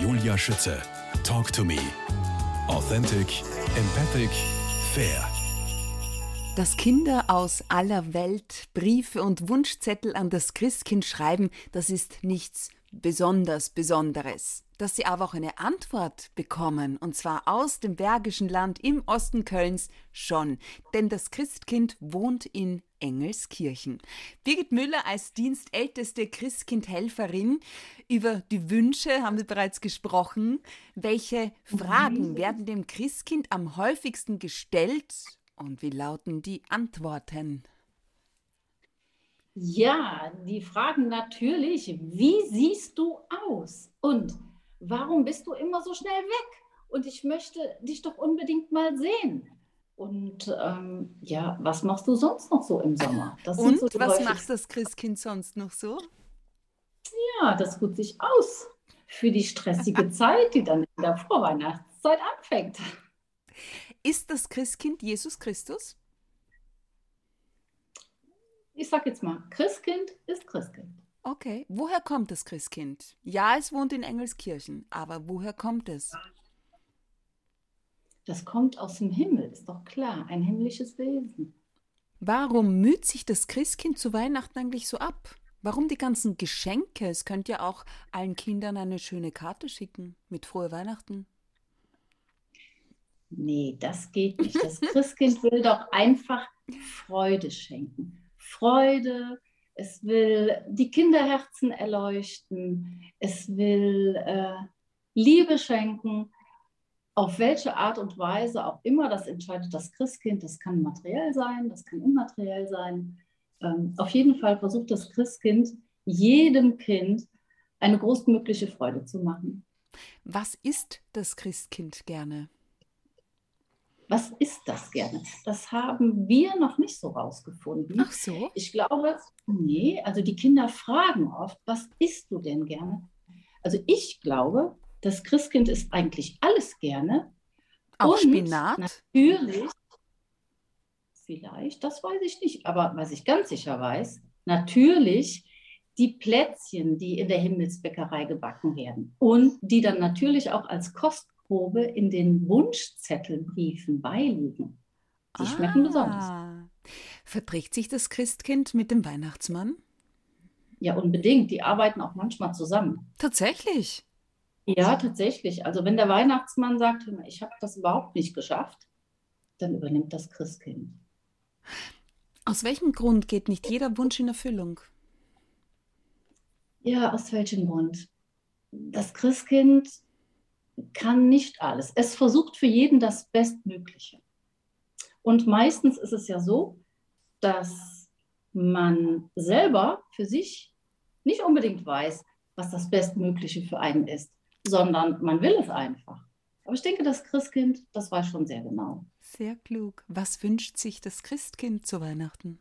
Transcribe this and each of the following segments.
Julia Schütze. Talk to me. Authentic, empathic, fair. Dass Kinder aus aller Welt Briefe und Wunschzettel an das Christkind schreiben, das ist nichts besonders Besonderes. Dass sie aber auch eine Antwort bekommen, und zwar aus dem Bergischen Land im Osten Kölns, schon. Denn das Christkind wohnt in Engelskirchen. Birgit Müller als dienstälteste Christkindhelferin. Über die Wünsche haben wir bereits gesprochen. Welche Fragen werden dem Christkind am häufigsten gestellt und wie lauten die Antworten? Ja, die fragen natürlich, wie siehst du aus? Und warum bist du immer so schnell weg? Und ich möchte dich doch unbedingt mal sehen. Und ähm, ja, was machst du sonst noch so im Sommer? Das Und so was macht das Christkind sonst noch so? Ja, das ruht sich aus für die stressige Zeit, die dann in der Vorweihnachtszeit anfängt. Ist das Christkind Jesus Christus? Ich sag jetzt mal, Christkind ist Christkind. Okay, woher kommt das Christkind? Ja, es wohnt in Engelskirchen, aber woher kommt es? Das kommt aus dem Himmel, ist doch klar, ein himmlisches Wesen. Warum müht sich das Christkind zu Weihnachten eigentlich so ab? Warum die ganzen Geschenke? Es könnte ja auch allen Kindern eine schöne Karte schicken mit frohe Weihnachten. Nee, das geht nicht. Das Christkind will doch einfach Freude schenken. Freude, es will die Kinderherzen erleuchten, es will äh, Liebe schenken auf welche Art und Weise auch immer, das entscheidet das Christkind. Das kann materiell sein, das kann immateriell sein. Ähm, auf jeden Fall versucht das Christkind jedem Kind eine großmögliche Freude zu machen. Was isst das Christkind gerne? Was ist das gerne? Das haben wir noch nicht so rausgefunden. Ach so? Ich glaube, nee, also die Kinder fragen oft, was isst du denn gerne? Also ich glaube, das Christkind isst eigentlich alles gerne. Auch und Spinat? Natürlich, vielleicht, das weiß ich nicht, aber was ich ganz sicher weiß, natürlich die Plätzchen, die in der Himmelsbäckerei gebacken werden und die dann natürlich auch als Kostprobe in den Wunschzettelbriefen beiliegen. Die ah, schmecken besonders. Verträgt sich das Christkind mit dem Weihnachtsmann? Ja, unbedingt. Die arbeiten auch manchmal zusammen. Tatsächlich. Ja, tatsächlich. Also wenn der Weihnachtsmann sagt, ich habe das überhaupt nicht geschafft, dann übernimmt das Christkind. Aus welchem Grund geht nicht jeder Wunsch in Erfüllung? Ja, aus welchem Grund? Das Christkind kann nicht alles. Es versucht für jeden das Bestmögliche. Und meistens ist es ja so, dass man selber für sich nicht unbedingt weiß, was das Bestmögliche für einen ist sondern man will es einfach. Aber ich denke, das Christkind, das weiß schon sehr genau. Sehr klug. Was wünscht sich das Christkind zu Weihnachten?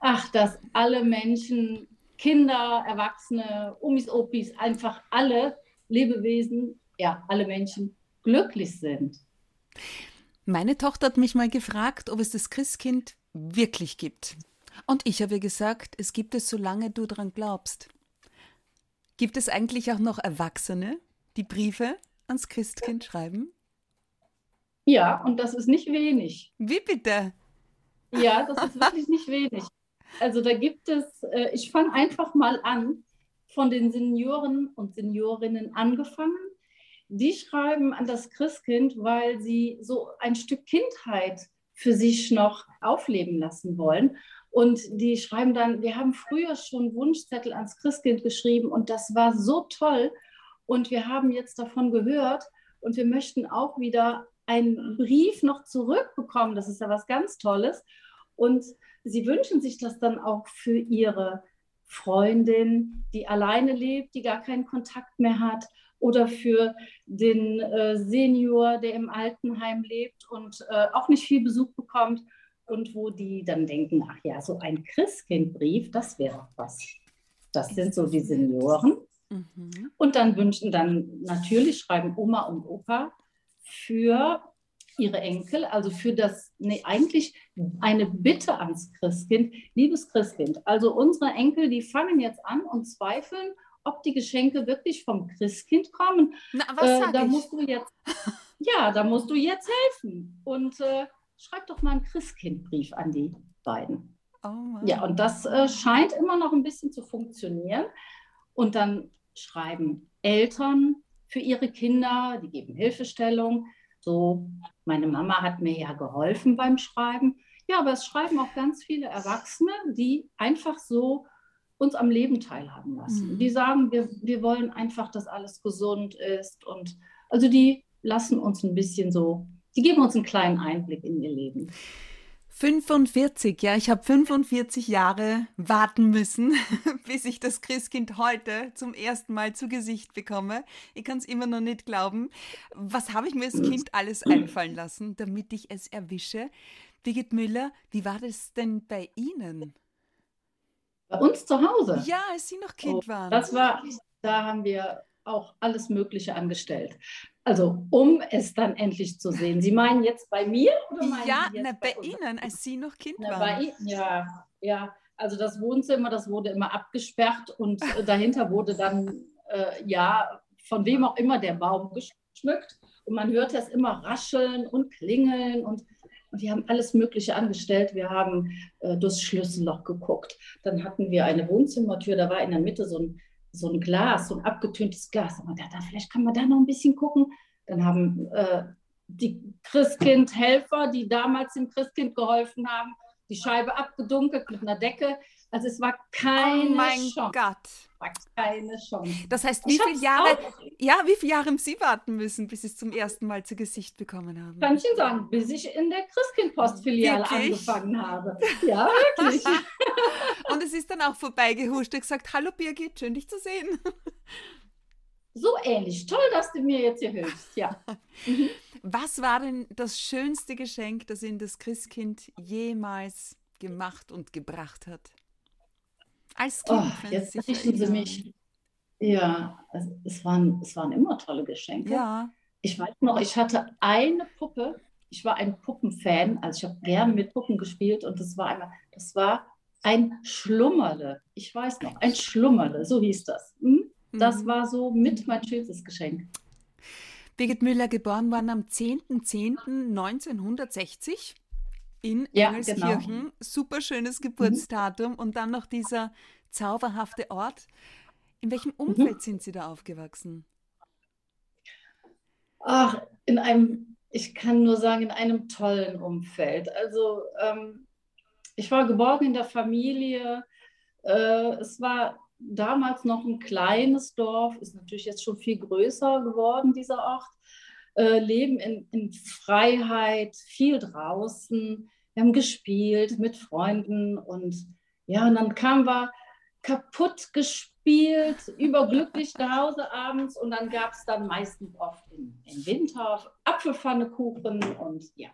Ach, dass alle Menschen, Kinder, Erwachsene, Omis, Opis, einfach alle Lebewesen, ja, alle Menschen glücklich sind. Meine Tochter hat mich mal gefragt, ob es das Christkind wirklich gibt. Und ich habe ihr gesagt, es gibt es, solange du daran glaubst. Gibt es eigentlich auch noch Erwachsene, die Briefe ans Christkind schreiben? Ja, und das ist nicht wenig. Wie bitte? Ja, das ist wirklich nicht wenig. Also da gibt es, äh, ich fange einfach mal an, von den Senioren und Seniorinnen angefangen. Die schreiben an das Christkind, weil sie so ein Stück Kindheit für sich noch aufleben lassen wollen. Und die schreiben dann, wir haben früher schon Wunschzettel ans Christkind geschrieben und das war so toll. Und wir haben jetzt davon gehört und wir möchten auch wieder einen Brief noch zurückbekommen. Das ist ja was ganz Tolles. Und sie wünschen sich das dann auch für ihre Freundin, die alleine lebt, die gar keinen Kontakt mehr hat, oder für den äh, Senior, der im Altenheim lebt und äh, auch nicht viel Besuch bekommt und wo die dann denken, ach ja, so ein Christkindbrief, das wäre was. Das sind so die Senioren. Mhm. Und dann wünschen dann natürlich, schreiben Oma und Opa für ihre Enkel, also für das, nee, eigentlich eine Bitte ans Christkind, liebes Christkind, also unsere Enkel, die fangen jetzt an und zweifeln, ob die Geschenke wirklich vom Christkind kommen. Na, was Äh, sag da ich? musst du jetzt, ja, da musst du jetzt Na, was äh, da ich? musst du jetzt, ja, da musst du jetzt helfen. Und äh, schreib doch mal einen Christkindbrief an die beiden. Oh. Ja, und das äh, scheint immer noch ein bisschen zu funktionieren. Und dann schreiben Eltern für ihre Kinder, die geben Hilfestellung. So, meine Mama hat mir ja geholfen beim Schreiben. Ja, aber es schreiben auch ganz viele Erwachsene, die einfach so uns am Leben teilhaben lassen. Mhm. Die sagen, wir, wir wollen einfach, dass alles gesund ist. Und also die lassen uns ein bisschen so, die geben uns einen kleinen Einblick in ihr Leben. 45, ja, ich habe 45 Jahre warten müssen, bis ich das Christkind heute zum ersten Mal zu Gesicht bekomme. Ich kann es immer noch nicht glauben. Was habe ich mir als Kind alles einfallen lassen, damit ich es erwische? Birgit Müller, wie war das denn bei Ihnen? Bei uns zu Hause. Ja, als Sie noch Kind Oh, waren. Das war, da haben wir auch alles Mögliche angestellt. Also, um es dann endlich zu sehen. Sie meinen jetzt bei mir oder meinen ja, Sie jetzt na, bei uns? Ihnen, als Sie noch Kind Na, waren. bei ja, ja. Also das Wohnzimmer, das wurde immer abgesperrt und äh, dahinter wurde dann, äh, ja, von wem auch immer der Baum geschmückt. Und man hörte es immer rascheln und klingeln und, und wir haben alles Mögliche angestellt. Wir haben äh, durchs Schlüsselloch geguckt. Dann hatten wir eine Wohnzimmertür, da war in der Mitte so ein, so ein Glas, so ein abgetöntes Glas. Und man dachte, vielleicht kann man da noch ein bisschen gucken. Dann haben äh, die Christkind-Helfer, die damals dem Christkind geholfen haben, die Scheibe abgedunkelt mit einer Decke. Also es war keine oh mein Chance. Gott. Keine Chance. Das heißt, wie viele Jahre, auch- ja, wie viele Jahre haben Sie warten müssen, bis Sie es zum ersten Mal zu Gesicht bekommen haben? Kann ich Ihnen sagen, bis ich in der Christkind-Postfiliale angefangen habe. Ja, wirklich. Und es ist dann auch vorbeigehuscht und gesagt, hallo Birgit, schön dich zu sehen. So ähnlich. Toll, dass du mir jetzt hier hilfst. Ja. Was war denn das schönste Geschenk, das Ihnen das Christkind jemals gemacht und gebracht hat? Als Kind, Oh, jetzt richten Sie mich. Ja, es, es, waren, es waren immer tolle Geschenke. Ja, Ich weiß noch, ich hatte eine Puppe. Ich war ein Puppenfan, also ich habe gerne mit Puppen gespielt und das war einmal, das war ein Schlummerle. Ich weiß noch, ein Schlummerle, so hieß das. Hm? Das Mhm. war so mit mein schönstes Geschenk. Birgit Müller geboren worden am 10.10.1960 in Ja, Engelskirchen. genau. Super schönes Geburtsdatum und dann noch dieser zauberhafte Ort. In welchem Mhm. Umfeld sind Sie da aufgewachsen? Ach, in einem, ich kann nur sagen, in einem tollen Umfeld. Also ähm, ich war geboren in der Familie. Äh, es war damals noch ein kleines Dorf, ist natürlich jetzt schon viel größer geworden, dieser Ort. Äh, leben in, in Freiheit, viel draußen. Wir haben gespielt mit Freunden und ja, und dann kamen wir kaputt gespielt, überglücklich nach Hause abends und dann gab es dann meistens oft im, im Winter Apfelpfannekuchen und ja,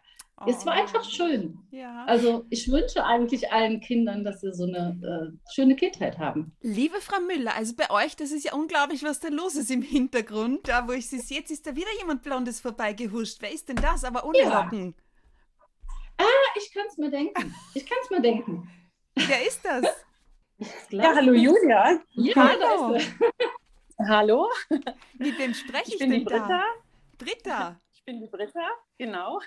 es war Oh, einfach schön. Ja. Also ich wünsche eigentlich allen Kindern, dass sie so eine äh, schöne Kindheit haben. Liebe Frau Müller, also bei euch, das ist ja unglaublich, was da los ist im Hintergrund. Da, wo ich sie sehe, jetzt ist da wieder jemand Blondes vorbeigehuscht. Wer ist denn das? Aber ohne Ja. Locken. Ich kann es mir denken. Ich kann es mir denken. Wer ist das? Ja, hallo Julia. Ja, Hallo. da ist sie. Hallo, Mit wem spreche ich, ich bin die denn Britta. da? Britta. Ich bin die Britta, genau.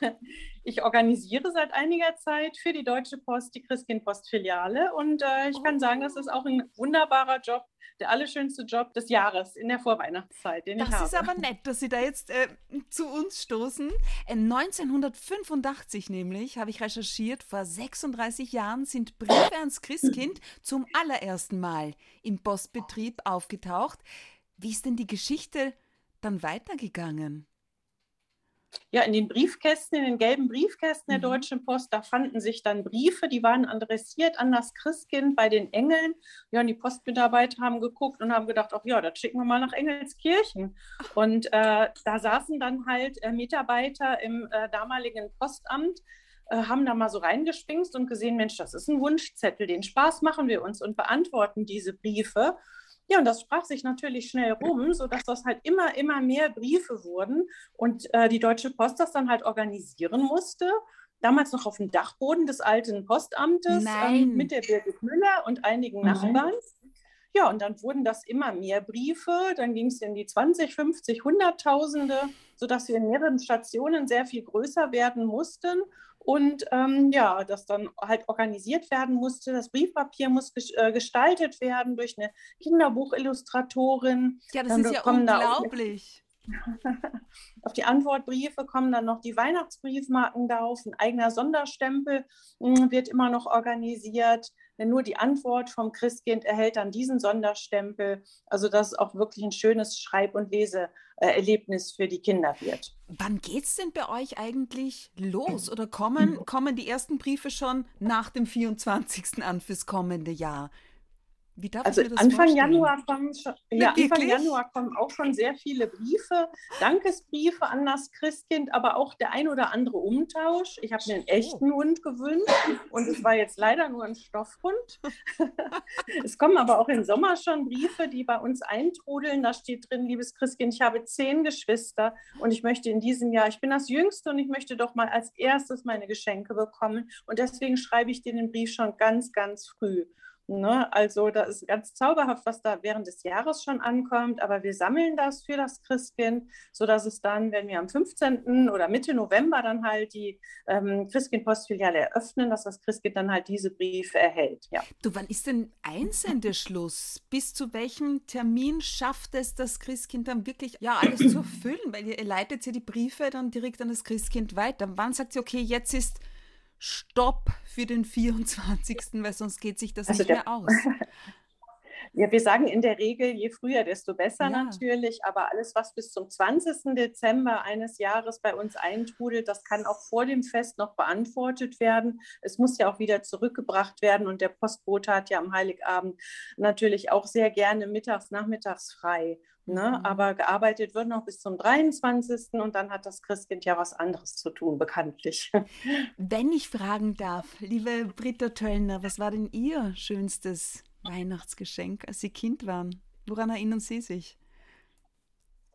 Ich organisiere seit einiger Zeit für die Deutsche Post die Christkind-Post-Filiale und äh, ich kann sagen, das ist auch ein wunderbarer Job, der allerschönste Job des Jahres in der Vorweihnachtszeit, den ich Das habe. ist aber nett, dass Sie da jetzt äh, zu uns stoßen. Äh, 1985 nämlich, habe ich recherchiert, vor 36 Jahren sind Briefe ans Christkind zum allerersten Mal im Postbetrieb aufgetaucht. Wie ist denn die Geschichte dann weitergegangen? Ja, in den Briefkästen, in den gelben Briefkästen der Mhm. Deutschen Post, da fanden sich dann Briefe, die waren adressiert an das Christkind bei den Engeln. Ja, und die Postmitarbeiter haben geguckt und haben gedacht, ach ja, das schicken wir mal nach Engelskirchen. Und äh, da saßen dann halt äh, Mitarbeiter im äh, damaligen Postamt, äh, haben da mal so reingespingst und gesehen, Mensch, das ist ein Wunschzettel, den Spaß machen wir uns und beantworten diese Briefe. Ja, und das sprach sich natürlich schnell rum, sodass das halt immer, immer mehr Briefe wurden und äh, die Deutsche Post das dann halt organisieren musste. Damals noch auf dem Dachboden des alten Postamtes ähm, mit der Birgit Müller und einigen Nein. Nachbarn. Ja, und dann wurden das immer mehr Briefe. Dann ging es in die 20, 50, Hunderttausende, sodass wir in mehreren Stationen sehr viel größer werden mussten. Und ähm, ja, das dann halt organisiert werden musste. Das Briefpapier muss äh, gestaltet werden durch eine Kinderbuchillustratorin. Ja, das dann ist ja unglaublich. Auf die Antwortbriefe kommen dann noch die Weihnachtsbriefmarken drauf. Ein eigener Sonderstempel hm, wird immer noch organisiert. Denn nur die Antwort vom Christkind erhält dann diesen Sonderstempel. Also, dass es auch wirklich ein schönes Schreib- und Leseerlebnis für die Kinder wird. Wann geht es denn bei euch eigentlich los? Oder kommen, kommen die ersten Briefe schon nach dem 24. an fürs kommende Jahr? Wie darf also ich mir das Anfang Januar, kommen schon, ja, Anfang Januar kommen auch schon sehr viele Briefe, Dankesbriefe an das Christkind, aber auch der ein oder andere Umtausch. Ich habe mir einen echten oh. Hund gewünscht und es war jetzt leider nur ein Stoffhund. es kommen aber auch im Sommer schon Briefe, die bei uns eintrudeln. Da steht drin, liebes Christkind, ich habe zehn Geschwister und ich möchte in diesem Jahr, ich bin das Jüngste und ich möchte doch mal als erstes meine Geschenke bekommen. Und deswegen schreibe ich dir den Brief schon ganz, ganz früh. Ne? Also da ist ganz zauberhaft, was da während des Jahres schon ankommt, aber wir sammeln das für das Christkind, sodass es dann, wenn wir am 15. oder Mitte November dann halt die ähm, Christkind-Postfiliale eröffnen, dass das Christkind dann halt diese Briefe erhält. Ja. Du, wann ist denn Einsendeschluss? Bis zu welchem Termin schafft es das Christkind dann wirklich, ja, alles zu erfüllen? Weil ihr leitet ja die Briefe dann direkt an das Christkind weiter. Wann sagt sie, okay, jetzt ist Stopp für den 24., weil sonst geht sich das also nicht mehr aus. Ja, wir sagen in der Regel, je früher, desto besser ja. natürlich. Aber alles, was bis zum 20. Dezember eines Jahres bei uns eintrudelt, das kann auch vor dem Fest noch beantwortet werden. Es muss ja auch wieder zurückgebracht werden. Und der Postbote hat ja am Heiligabend natürlich auch sehr gerne mittags, nachmittags frei. Ne? Mhm. Aber gearbeitet wird noch bis zum 23. und dann hat das Christkind ja was anderes zu tun, bekanntlich. Wenn ich fragen darf, liebe Britta Töllner, was war denn Ihr schönstes Weihnachtsgeschenk, als Sie Kind waren? Woran erinnern Sie sich?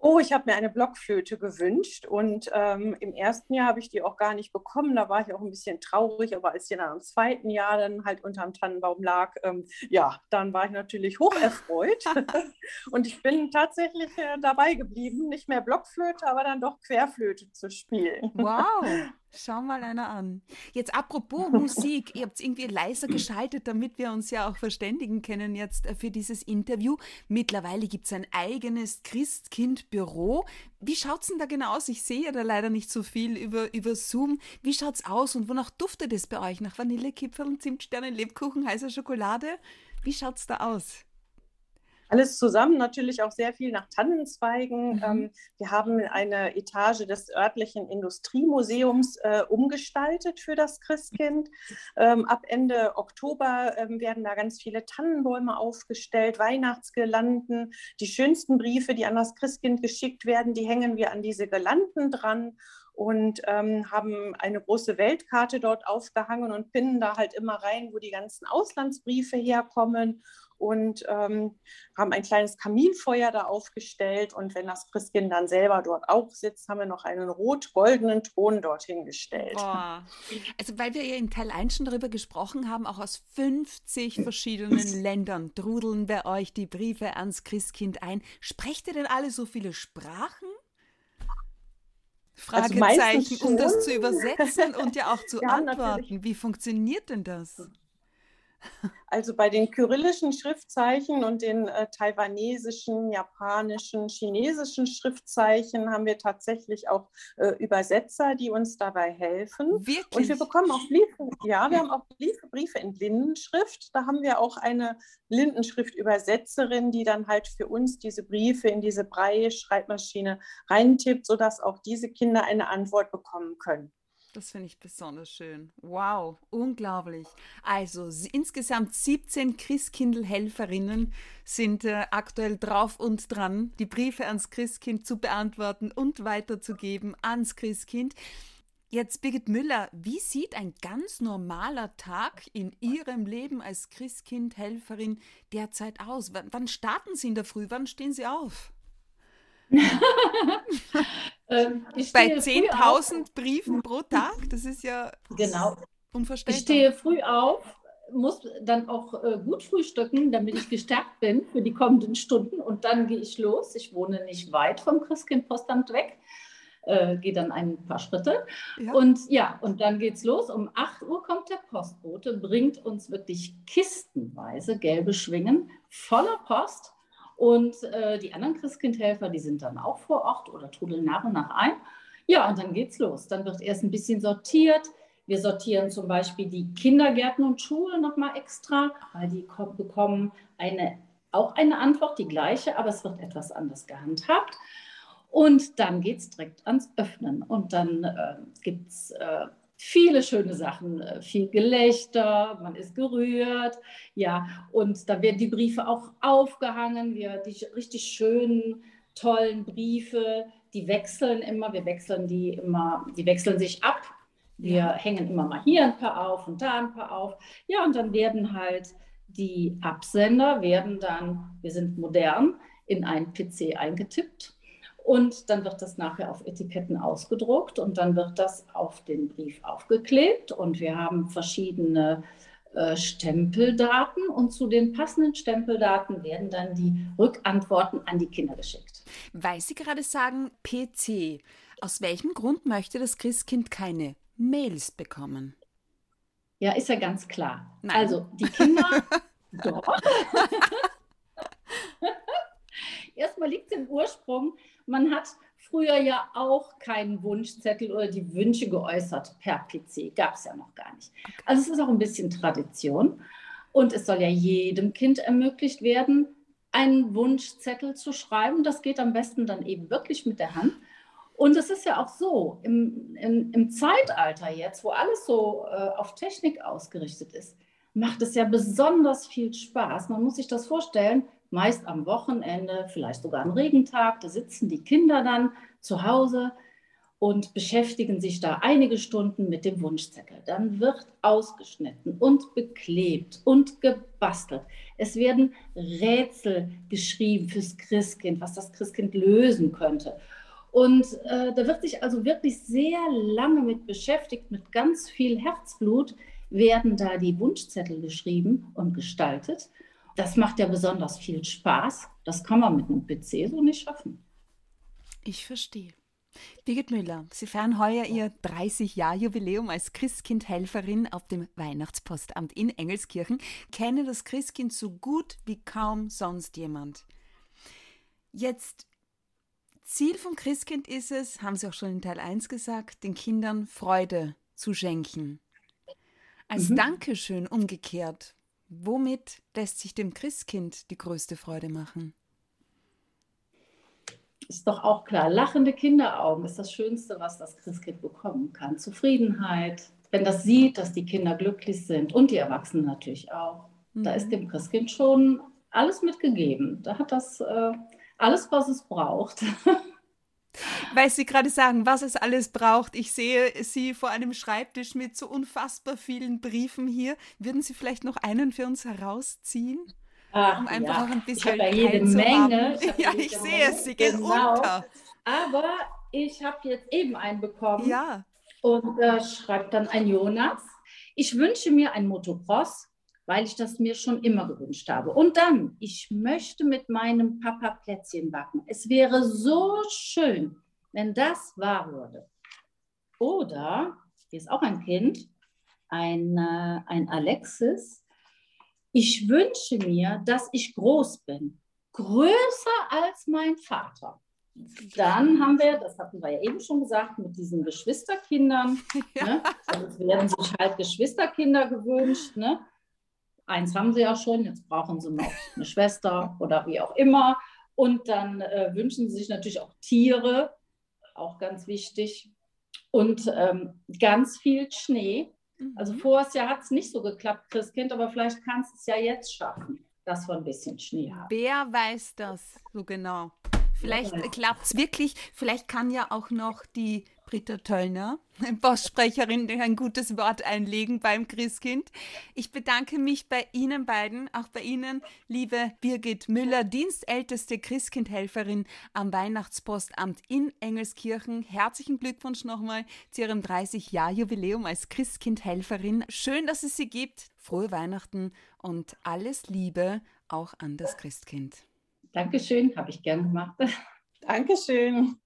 Oh, ich habe mir eine Blockflöte gewünscht und ähm, im ersten Jahr habe ich die auch gar nicht bekommen. Da war ich auch ein bisschen traurig, aber als die dann im zweiten Jahr dann halt unterm Tannenbaum lag, ähm, ja, dann war ich natürlich hoch erfreut. und ich bin tatsächlich äh, dabei geblieben, nicht mehr Blockflöte, aber dann doch Querflöte zu spielen. Wow! Schau mal einer an. Jetzt apropos Musik, ihr habt es irgendwie leiser geschaltet, damit wir uns ja auch verständigen können jetzt äh, für dieses Interview. Mittlerweile gibt es ein eigenes Christkind-Büro. Wie schaut es denn da genau aus? Ich sehe ja da leider nicht so viel über, über Zoom. Wie schaut es aus und wonach duftet es bei euch? Nach Vanillekipferl, Zimtsternen, Lebkuchen, heißer Schokolade? Wie schaut es da aus? Alles zusammen natürlich auch sehr viel nach Tannenzweigen. Mhm. Ähm, wir haben eine Etage des örtlichen Industriemuseums äh, umgestaltet für das Christkind. Ähm, ab Ende Oktober ähm, werden da ganz viele Tannenbäume aufgestellt, Weihnachtsgelanden. Die schönsten Briefe, die an das Christkind geschickt werden, die hängen wir an diese Gelanden dran und ähm, haben eine große Weltkarte dort aufgehangen und pinnen da halt immer rein, wo die ganzen Auslandsbriefe herkommen und ähm, haben ein kleines Kaminfeuer da aufgestellt. Und wenn das Christkind dann selber dort auch sitzt, haben wir noch einen rot-goldenen Thron dorthin gestellt. Boah. Also weil wir ja in Teil 1 schon darüber gesprochen haben, auch aus 50 verschiedenen Ländern trudeln bei euch die Briefe ans Christkind ein. Sprecht ihr denn alle so viele Sprachen? Also Fragezeichen, also um das zu übersetzen und ja auch zu ja, antworten. Natürlich. Wie funktioniert denn das? Also bei den kyrillischen Schriftzeichen und den äh, taiwanesischen, japanischen, chinesischen Schriftzeichen haben wir tatsächlich auch äh, Übersetzer, die uns dabei helfen. Wirklich? Und wir bekommen auch Briefe, ja, wir haben auch Briefe, Briefe in Lindenschrift. Da haben wir auch eine Lindenschrift-Übersetzerin, die dann halt für uns diese Briefe in diese Brei-Schreibmaschine reintippt, sodass auch diese Kinder eine Antwort bekommen können. Das finde ich besonders schön. Wow, unglaublich. Also insgesamt 17 Christkindl-Helferinnen sind äh, aktuell drauf und dran, die Briefe ans Christkind zu beantworten und weiterzugeben ans Christkind. Jetzt Birgit Müller, wie sieht ein ganz normaler Tag in Ihrem Leben als Christkind-Helferin derzeit aus? W wann starten Sie in der Früh? Wann stehen Sie auf? ähm, Bei 10.000 Briefen pro Tag, das ist ja genau. unverständlich. Ich stehe früh auf, muss dann auch äh, gut frühstücken, damit ich gestärkt bin für die kommenden Stunden. Und dann gehe ich los. Ich wohne nicht weit vom Christkindpostamt weg. Äh, gehe dann ein paar Schritte. Ja. Und ja, und dann geht's los. Um 8 Uhr kommt der Postbote, bringt uns wirklich kistenweise gelbe Schwingen voller Post. Und äh, die anderen Christkindhelfer, die sind dann auch vor Ort oder trudeln nach und nach ein. Ja, und dann geht's los. Dann wird erst ein bisschen sortiert. Wir sortieren zum Beispiel die Kindergärten und Schulen nochmal extra, weil die bekommen eine, auch eine Antwort, die gleiche, aber es wird etwas anders gehandhabt. Und dann geht es direkt ans Öffnen. Und dann äh, gibt es äh, viele schöne Sachen, äh, viel Gelächter, man ist gerührt, ja, und da werden die Briefe auch aufgehangen, wir, die richtig schönen, tollen Briefe, die wechseln immer, wir wechseln die immer, die wechseln sich ab, wir ja. hängen immer mal hier ein paar auf und da ein paar auf, ja, und dann werden halt die Absender, werden dann, wir sind modern, in einen PC eingetippt und dann wird das nachher auf Etiketten ausgedruckt und dann wird das auf den Brief aufgeklebt. Und wir haben verschiedene äh, Stempeldaten und zu den passenden Stempeldaten werden dann die Rückantworten an die Kinder geschickt. Weil Sie gerade sagen PC, aus welchem Grund möchte das Christkind keine Mails bekommen? Ja, ist ja ganz klar. Nein. Also die Kinder. doch. Erstmal liegt es im Ursprung, man hat früher ja auch keinen Wunschzettel oder die Wünsche geäußert per PC. Gab es ja noch gar nicht. Also es ist auch ein bisschen Tradition. Und es soll ja jedem Kind ermöglicht werden, einen Wunschzettel zu schreiben. Das geht am besten dann eben wirklich mit der Hand. Und es ist ja auch so, im, im, im Zeitalter jetzt, wo alles so äh, auf Technik ausgerichtet ist, macht es ja besonders viel Spaß. Man muss sich das vorstellen, meist am Wochenende, vielleicht sogar am Regentag. Da sitzen die Kinder dann zu Hause und beschäftigen sich da einige Stunden mit dem Wunschzettel. Dann wird ausgeschnitten und beklebt und gebastelt. Es werden Rätsel geschrieben fürs Christkind, was das Christkind lösen könnte. Und äh, da wird sich also wirklich sehr lange mit beschäftigt, mit ganz viel Herzblut werden da die Wunschzettel geschrieben und gestaltet. Das macht ja besonders viel Spaß. Das kann man mit einem PC so nicht schaffen. Ich verstehe. Birgit Müller, Sie feiern heuer Ihr 30-Jahr-Jubiläum als Christkindhelferin auf dem Weihnachtspostamt in Engelskirchen, kennen das Christkind so gut wie kaum sonst jemand. Jetzt, Ziel vom Christkind ist es, haben Sie auch schon in Teil 1 gesagt, den Kindern Freude zu schenken. Als mhm. Dankeschön umgekehrt, Womit lässt sich dem Christkind die größte Freude machen? Ist doch auch klar, lachende Kinderaugen ist das Schönste, was das Christkind bekommen kann. Zufriedenheit, wenn das sieht, dass die Kinder glücklich sind und die Erwachsenen natürlich auch. Mhm. Da ist mhm. dem Christkind schon alles mitgegeben. Da hat das äh, alles, was es braucht. Weil Sie gerade sagen, was es alles braucht. Ich sehe Sie vor einem Schreibtisch mit so unfassbar vielen Briefen hier. Würden Sie vielleicht noch einen für uns herausziehen? Ach, um einfach ja. auch ein bisschen ich habe ja jede Menge. Ich ja, ich sehe es, sie gehen genau. unter. Aber ich habe jetzt eben einen bekommen. Ja. Und da äh, schreibt dann ein Jonas. Ich wünsche mir ein Motocross weil ich das mir schon immer gewünscht habe. Und dann, ich möchte mit meinem Papa Plätzchen backen. Es wäre so schön, wenn das wahr würde. Oder, hier ist auch ein Kind, ein, äh, ein Alexis. Ich wünsche mir, dass ich groß bin, größer als mein Vater. Dann haben wir, das hatten wir ja eben schon gesagt, mit diesen Geschwisterkindern. Ja. Ne? Also es werden sich halt Geschwisterkinder gewünscht. Ne? Eins haben sie ja schon, jetzt brauchen sie noch eine Schwester oder wie auch immer. Und dann äh, wünschen sie sich natürlich auch Tiere, auch ganz wichtig. Und ähm, ganz viel Schnee. Also mhm. vorher Jahr hat es nicht so geklappt, Christkind, aber vielleicht kannst du es ja jetzt schaffen, dass wir ein bisschen Schnee haben. Wer weiß das so genau? Vielleicht klappt es wirklich. Vielleicht kann ja auch noch die Britta Töllner, Boss-Sprecherin, ein gutes Wort einlegen beim Christkind. Ich bedanke mich bei Ihnen beiden, auch bei Ihnen, liebe Birgit Müller, dienstälteste Christkindhelferin am Weihnachtspostamt in Engelskirchen. Herzlichen Glückwunsch nochmal zu Ihrem 30-Jahr-Jubiläum als Christkindhelferin. Schön, dass es Sie gibt. Frohe Weihnachten und alles Liebe auch an das Christkind. Dankeschön, habe ich gern gemacht. Dankeschön.